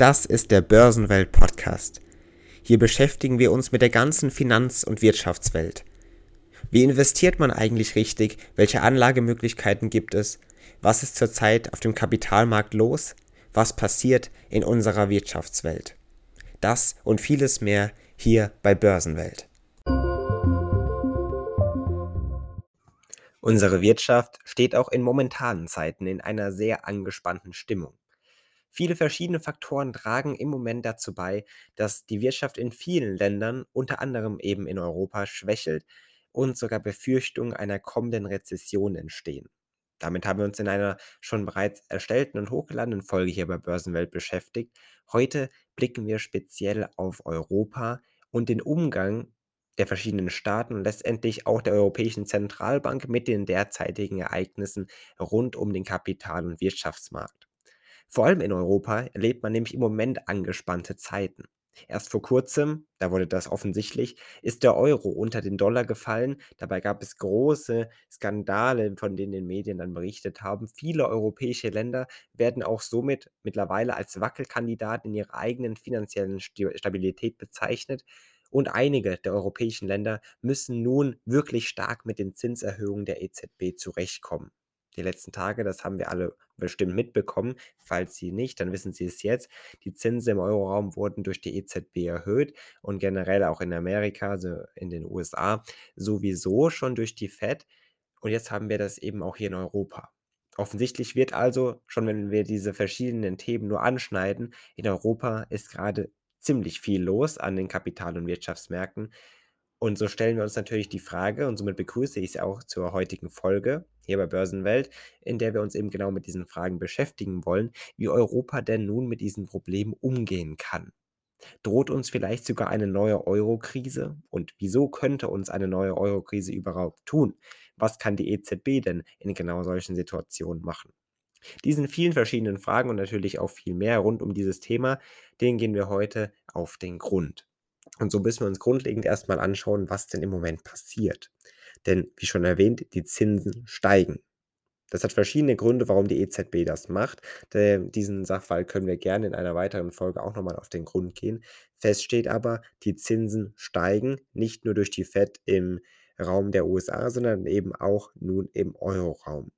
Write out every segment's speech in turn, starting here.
Das ist der Börsenwelt Podcast. Hier beschäftigen wir uns mit der ganzen Finanz- und Wirtschaftswelt. Wie investiert man eigentlich richtig? Welche Anlagemöglichkeiten gibt es? Was ist zurzeit auf dem Kapitalmarkt los? Was passiert in unserer Wirtschaftswelt? Das und vieles mehr hier bei Börsenwelt. Unsere Wirtschaft steht auch in momentanen Zeiten in einer sehr angespannten Stimmung. Viele verschiedene Faktoren tragen im Moment dazu bei, dass die Wirtschaft in vielen Ländern, unter anderem eben in Europa, schwächelt und sogar Befürchtungen einer kommenden Rezession entstehen. Damit haben wir uns in einer schon bereits erstellten und hochgeladenen Folge hier bei Börsenwelt beschäftigt. Heute blicken wir speziell auf Europa und den Umgang der verschiedenen Staaten und letztendlich auch der Europäischen Zentralbank mit den derzeitigen Ereignissen rund um den Kapital- und Wirtschaftsmarkt. Vor allem in Europa erlebt man nämlich im Moment angespannte Zeiten. Erst vor kurzem, da wurde das offensichtlich, ist der Euro unter den Dollar gefallen. Dabei gab es große Skandale, von denen die Medien dann berichtet haben. Viele europäische Länder werden auch somit mittlerweile als Wackelkandidat in ihrer eigenen finanziellen Stabilität bezeichnet. Und einige der europäischen Länder müssen nun wirklich stark mit den Zinserhöhungen der EZB zurechtkommen die letzten Tage. Das haben wir alle bestimmt mitbekommen. Falls Sie nicht, dann wissen Sie es jetzt. Die Zinsen im Euroraum wurden durch die EZB erhöht und generell auch in Amerika, also in den USA, sowieso schon durch die Fed. Und jetzt haben wir das eben auch hier in Europa. Offensichtlich wird also, schon wenn wir diese verschiedenen Themen nur anschneiden, in Europa ist gerade ziemlich viel los an den Kapital- und Wirtschaftsmärkten. Und so stellen wir uns natürlich die Frage, und somit begrüße ich es auch zur heutigen Folge hier bei Börsenwelt, in der wir uns eben genau mit diesen Fragen beschäftigen wollen, wie Europa denn nun mit diesen Problemen umgehen kann. Droht uns vielleicht sogar eine neue Euro-Krise? Und wieso könnte uns eine neue Euro-Krise überhaupt tun? Was kann die EZB denn in genau solchen Situationen machen? Diesen vielen verschiedenen Fragen und natürlich auch viel mehr rund um dieses Thema, denen gehen wir heute auf den Grund. Und so müssen wir uns grundlegend erstmal anschauen, was denn im Moment passiert. Denn, wie schon erwähnt, die Zinsen steigen. Das hat verschiedene Gründe, warum die EZB das macht. diesen Sachfall können wir gerne in einer weiteren Folge auch nochmal auf den Grund gehen. Fest steht aber, die Zinsen steigen, nicht nur durch die FED im Raum der USA, sondern eben auch nun im Euroraum.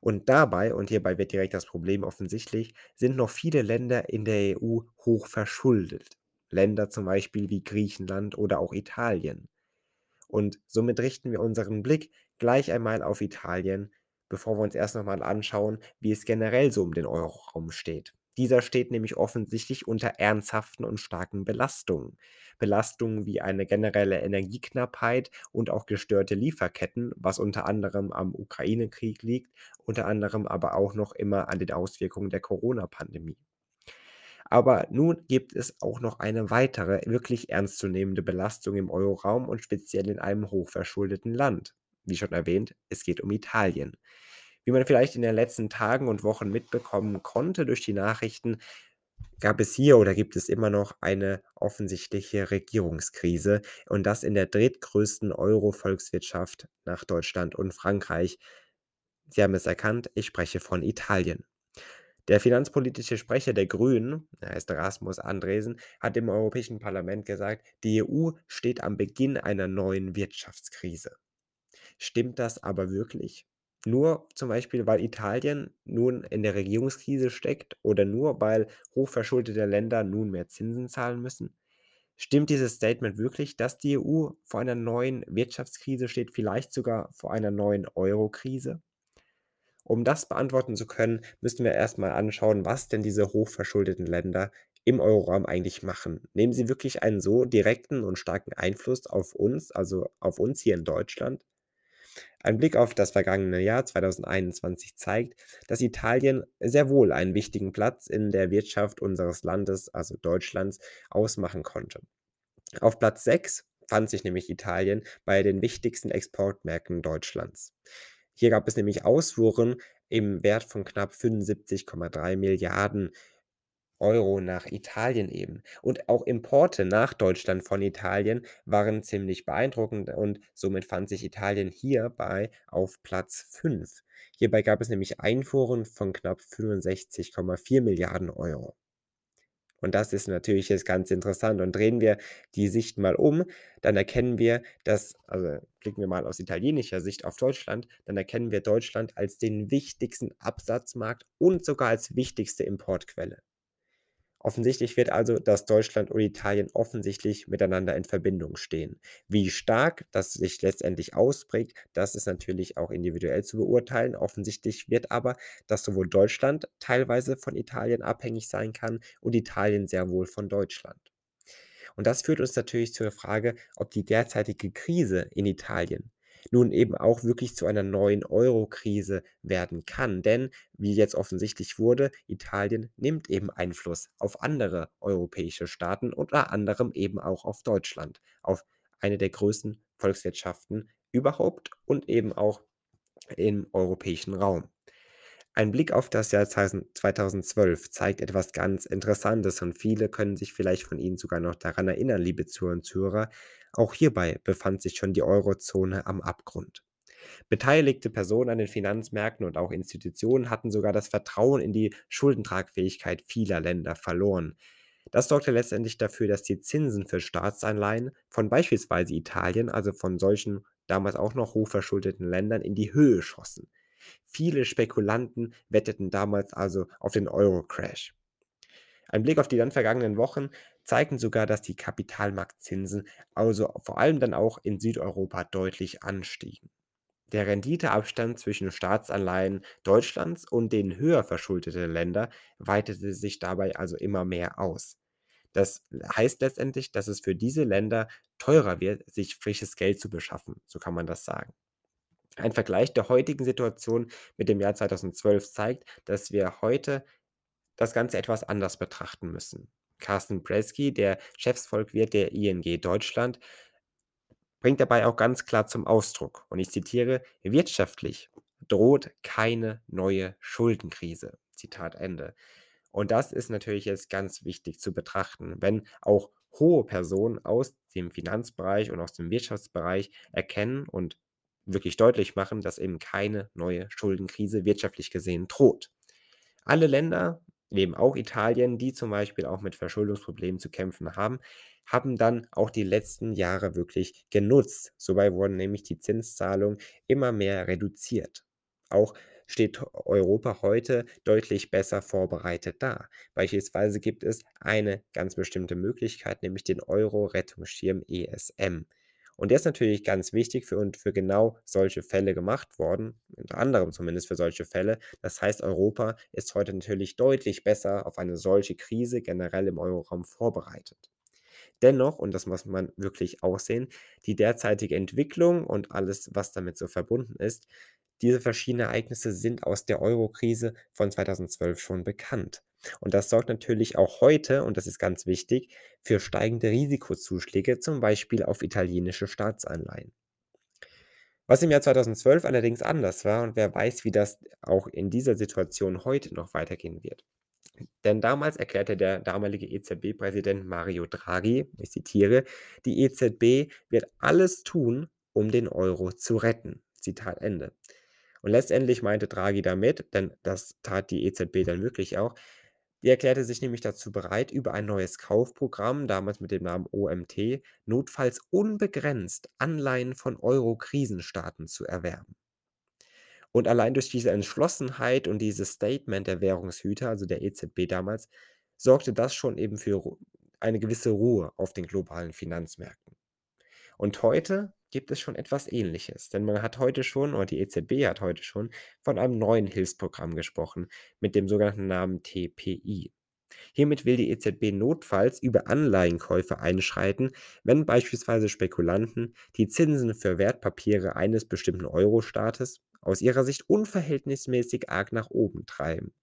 Und dabei, und hierbei wird direkt das Problem offensichtlich, sind noch viele Länder in der EU hoch verschuldet. Länder zum Beispiel wie Griechenland oder auch Italien. Und somit richten wir unseren Blick gleich einmal auf Italien, bevor wir uns erst nochmal anschauen, wie es generell so um den Euroraum steht. Dieser steht nämlich offensichtlich unter ernsthaften und starken Belastungen. Belastungen wie eine generelle Energieknappheit und auch gestörte Lieferketten, was unter anderem am Ukraine-Krieg liegt, unter anderem aber auch noch immer an den Auswirkungen der Corona-Pandemie. Aber nun gibt es auch noch eine weitere, wirklich ernstzunehmende Belastung im Euroraum und speziell in einem hochverschuldeten Land. Wie schon erwähnt, es geht um Italien. Wie man vielleicht in den letzten Tagen und Wochen mitbekommen konnte durch die Nachrichten, gab es hier oder gibt es immer noch eine offensichtliche Regierungskrise und das in der drittgrößten Euro-Volkswirtschaft nach Deutschland und Frankreich. Sie haben es erkannt, ich spreche von Italien. Der finanzpolitische Sprecher der Grünen, er heißt Rasmus Andresen, hat im Europäischen Parlament gesagt, die EU steht am Beginn einer neuen Wirtschaftskrise. Stimmt das aber wirklich? Nur zum Beispiel, weil Italien nun in der Regierungskrise steckt oder nur weil hochverschuldete Länder nun mehr Zinsen zahlen müssen? Stimmt dieses Statement wirklich, dass die EU vor einer neuen Wirtschaftskrise steht, vielleicht sogar vor einer neuen Euro-Krise? Um das beantworten zu können, müssen wir erstmal anschauen, was denn diese hochverschuldeten Länder im Euroraum eigentlich machen. Nehmen sie wirklich einen so direkten und starken Einfluss auf uns, also auf uns hier in Deutschland? Ein Blick auf das vergangene Jahr 2021 zeigt, dass Italien sehr wohl einen wichtigen Platz in der Wirtschaft unseres Landes, also Deutschlands, ausmachen konnte. Auf Platz 6 fand sich nämlich Italien bei den wichtigsten Exportmärkten Deutschlands. Hier gab es nämlich Ausfuhren im Wert von knapp 75,3 Milliarden Euro nach Italien eben. Und auch Importe nach Deutschland von Italien waren ziemlich beeindruckend und somit fand sich Italien hierbei auf Platz 5. Hierbei gab es nämlich Einfuhren von knapp 65,4 Milliarden Euro. Und das ist natürlich jetzt ganz interessant. Und drehen wir die Sicht mal um, dann erkennen wir, dass, also blicken wir mal aus italienischer Sicht auf Deutschland, dann erkennen wir Deutschland als den wichtigsten Absatzmarkt und sogar als wichtigste Importquelle. Offensichtlich wird also, dass Deutschland und Italien offensichtlich miteinander in Verbindung stehen. Wie stark das sich letztendlich ausprägt, das ist natürlich auch individuell zu beurteilen. Offensichtlich wird aber, dass sowohl Deutschland teilweise von Italien abhängig sein kann und Italien sehr wohl von Deutschland. Und das führt uns natürlich zur Frage, ob die derzeitige Krise in Italien nun eben auch wirklich zu einer neuen Euro-Krise werden kann. Denn, wie jetzt offensichtlich wurde, Italien nimmt eben Einfluss auf andere europäische Staaten, unter anderem eben auch auf Deutschland, auf eine der größten Volkswirtschaften überhaupt und eben auch im europäischen Raum. Ein Blick auf das Jahr 2012 zeigt etwas ganz Interessantes und viele können sich vielleicht von Ihnen sogar noch daran erinnern, liebe Zuhörer und Zuhörer. Auch hierbei befand sich schon die Eurozone am Abgrund. Beteiligte Personen an den Finanzmärkten und auch Institutionen hatten sogar das Vertrauen in die Schuldentragfähigkeit vieler Länder verloren. Das sorgte letztendlich dafür, dass die Zinsen für Staatsanleihen von beispielsweise Italien, also von solchen damals auch noch hochverschuldeten Ländern, in die Höhe schossen. Viele Spekulanten wetteten damals also auf den Euro-Crash. Ein Blick auf die dann vergangenen Wochen zeigten sogar, dass die Kapitalmarktzinsen also vor allem dann auch in Südeuropa deutlich anstiegen. Der Renditeabstand zwischen Staatsanleihen Deutschlands und den höher verschuldeten Ländern weitete sich dabei also immer mehr aus. Das heißt letztendlich, dass es für diese Länder teurer wird, sich frisches Geld zu beschaffen, so kann man das sagen. Ein Vergleich der heutigen Situation mit dem Jahr 2012 zeigt, dass wir heute das Ganze etwas anders betrachten müssen. Carsten Bresky, der Chefsvolkwirt der ING Deutschland, bringt dabei auch ganz klar zum Ausdruck, und ich zitiere, wirtschaftlich droht keine neue Schuldenkrise. Zitat Ende. Und das ist natürlich jetzt ganz wichtig zu betrachten, wenn auch hohe Personen aus dem Finanzbereich und aus dem Wirtschaftsbereich erkennen und wirklich deutlich machen, dass eben keine neue Schuldenkrise wirtschaftlich gesehen droht. Alle Länder, neben auch Italien, die zum Beispiel auch mit Verschuldungsproblemen zu kämpfen haben, haben dann auch die letzten Jahre wirklich genutzt. Sobei wurden nämlich die Zinszahlungen immer mehr reduziert. Auch steht Europa heute deutlich besser vorbereitet da. Beispielsweise gibt es eine ganz bestimmte Möglichkeit, nämlich den Euro-Rettungsschirm ESM. Und der ist natürlich ganz wichtig für und für genau solche Fälle gemacht worden, unter anderem zumindest für solche Fälle. Das heißt, Europa ist heute natürlich deutlich besser auf eine solche Krise generell im Euroraum vorbereitet. Dennoch, und das muss man wirklich aussehen, die derzeitige Entwicklung und alles, was damit so verbunden ist, diese verschiedenen Ereignisse sind aus der Euro-Krise von 2012 schon bekannt. Und das sorgt natürlich auch heute, und das ist ganz wichtig, für steigende Risikozuschläge, zum Beispiel auf italienische Staatsanleihen. Was im Jahr 2012 allerdings anders war, und wer weiß, wie das auch in dieser Situation heute noch weitergehen wird. Denn damals erklärte der damalige EZB-Präsident Mario Draghi, ich zitiere, die EZB wird alles tun, um den Euro zu retten. Zitat Ende. Und letztendlich meinte Draghi damit, denn das tat die EZB dann wirklich auch, die erklärte sich nämlich dazu bereit, über ein neues Kaufprogramm, damals mit dem Namen OMT, notfalls unbegrenzt Anleihen von Euro-Krisenstaaten zu erwerben. Und allein durch diese Entschlossenheit und dieses Statement der Währungshüter, also der EZB damals, sorgte das schon eben für eine gewisse Ruhe auf den globalen Finanzmärkten. Und heute gibt es schon etwas Ähnliches, denn man hat heute schon, oder die EZB hat heute schon, von einem neuen Hilfsprogramm gesprochen, mit dem sogenannten Namen TPI. Hiermit will die EZB notfalls über Anleihenkäufe einschreiten, wenn beispielsweise Spekulanten die Zinsen für Wertpapiere eines bestimmten Euro-Staates aus ihrer Sicht unverhältnismäßig arg nach oben treiben.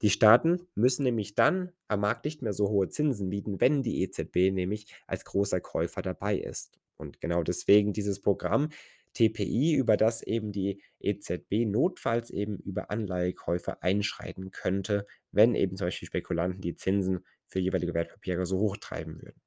Die Staaten müssen nämlich dann am Markt nicht mehr so hohe Zinsen bieten, wenn die EZB nämlich als großer Käufer dabei ist. Und genau deswegen dieses Programm TPI, über das eben die EZB notfalls eben über Anleihekäufe einschreiten könnte, wenn eben zum Beispiel Spekulanten die Zinsen für jeweilige Wertpapiere so hoch treiben würden.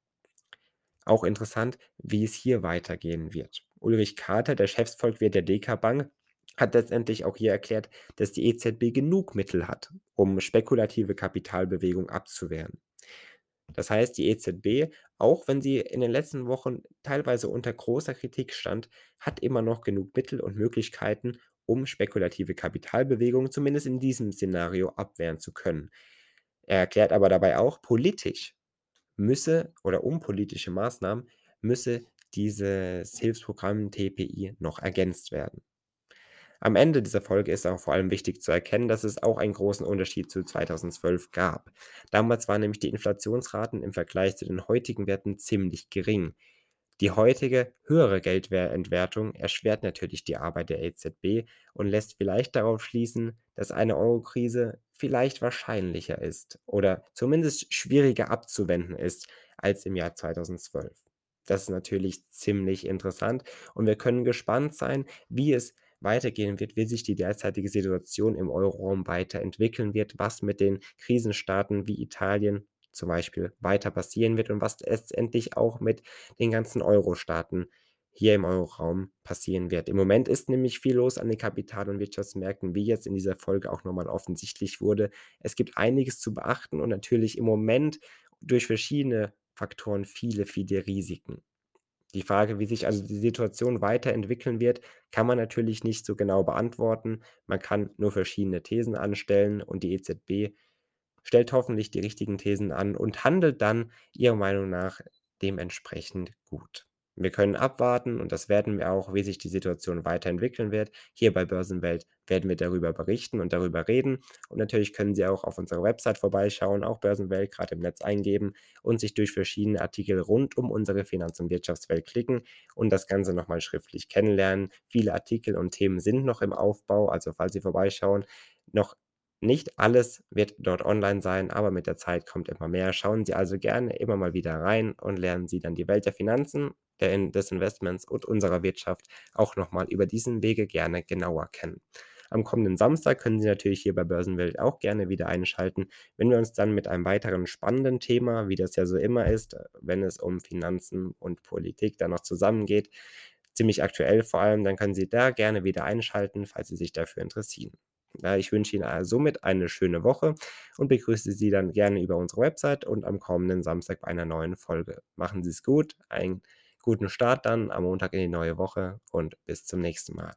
Auch interessant, wie es hier weitergehen wird. Ulrich Kater, der Chefsvolkwirt der DK Bank, hat letztendlich auch hier erklärt, dass die EZB genug Mittel hat, um spekulative Kapitalbewegung abzuwehren. Das heißt, die EZB, auch wenn sie in den letzten Wochen teilweise unter großer Kritik stand, hat immer noch genug Mittel und Möglichkeiten, um spekulative Kapitalbewegungen zumindest in diesem Szenario abwehren zu können. Er erklärt aber dabei auch, politisch müsse oder um politische Maßnahmen müsse dieses Hilfsprogramm TPI noch ergänzt werden. Am Ende dieser Folge ist auch vor allem wichtig zu erkennen, dass es auch einen großen Unterschied zu 2012 gab. Damals waren nämlich die Inflationsraten im Vergleich zu den heutigen Werten ziemlich gering. Die heutige höhere Geldentwertung erschwert natürlich die Arbeit der EZB und lässt vielleicht darauf schließen, dass eine Eurokrise vielleicht wahrscheinlicher ist oder zumindest schwieriger abzuwenden ist als im Jahr 2012. Das ist natürlich ziemlich interessant und wir können gespannt sein, wie es weitergehen wird, wie sich die derzeitige Situation im Euroraum weiterentwickeln wird, was mit den Krisenstaaten wie Italien zum Beispiel weiter passieren wird und was letztendlich auch mit den ganzen Euro-Staaten hier im Euroraum passieren wird. Im Moment ist nämlich viel los an den Kapital- und Wirtschaftsmärkten, wie jetzt in dieser Folge auch nochmal offensichtlich wurde. Es gibt einiges zu beachten und natürlich im Moment durch verschiedene Faktoren viele, viele Risiken. Die Frage, wie sich also die Situation weiterentwickeln wird, kann man natürlich nicht so genau beantworten. Man kann nur verschiedene Thesen anstellen und die EZB stellt hoffentlich die richtigen Thesen an und handelt dann ihrer Meinung nach dementsprechend gut. Wir können abwarten und das werden wir auch, wie sich die Situation weiterentwickeln wird. Hier bei Börsenwelt werden wir darüber berichten und darüber reden. Und natürlich können Sie auch auf unserer Website vorbeischauen, auch Börsenwelt gerade im Netz eingeben und sich durch verschiedene Artikel rund um unsere Finanz- und Wirtschaftswelt klicken und das Ganze nochmal schriftlich kennenlernen. Viele Artikel und Themen sind noch im Aufbau, also falls Sie vorbeischauen, noch nicht alles wird dort online sein, aber mit der Zeit kommt immer mehr. Schauen Sie also gerne immer mal wieder rein und lernen Sie dann die Welt der Finanzen in des Investments und unserer Wirtschaft auch nochmal über diesen Wege gerne genauer kennen. Am kommenden Samstag können Sie natürlich hier bei Börsenwelt auch gerne wieder einschalten, wenn wir uns dann mit einem weiteren spannenden Thema, wie das ja so immer ist, wenn es um Finanzen und Politik dann noch zusammengeht, ziemlich aktuell vor allem, dann können Sie da gerne wieder einschalten, falls Sie sich dafür interessieren. Ich wünsche Ihnen somit eine schöne Woche und begrüße Sie dann gerne über unsere Website und am kommenden Samstag bei einer neuen Folge. Machen Sie es gut, ein guten Start dann am Montag in die neue Woche und bis zum nächsten Mal.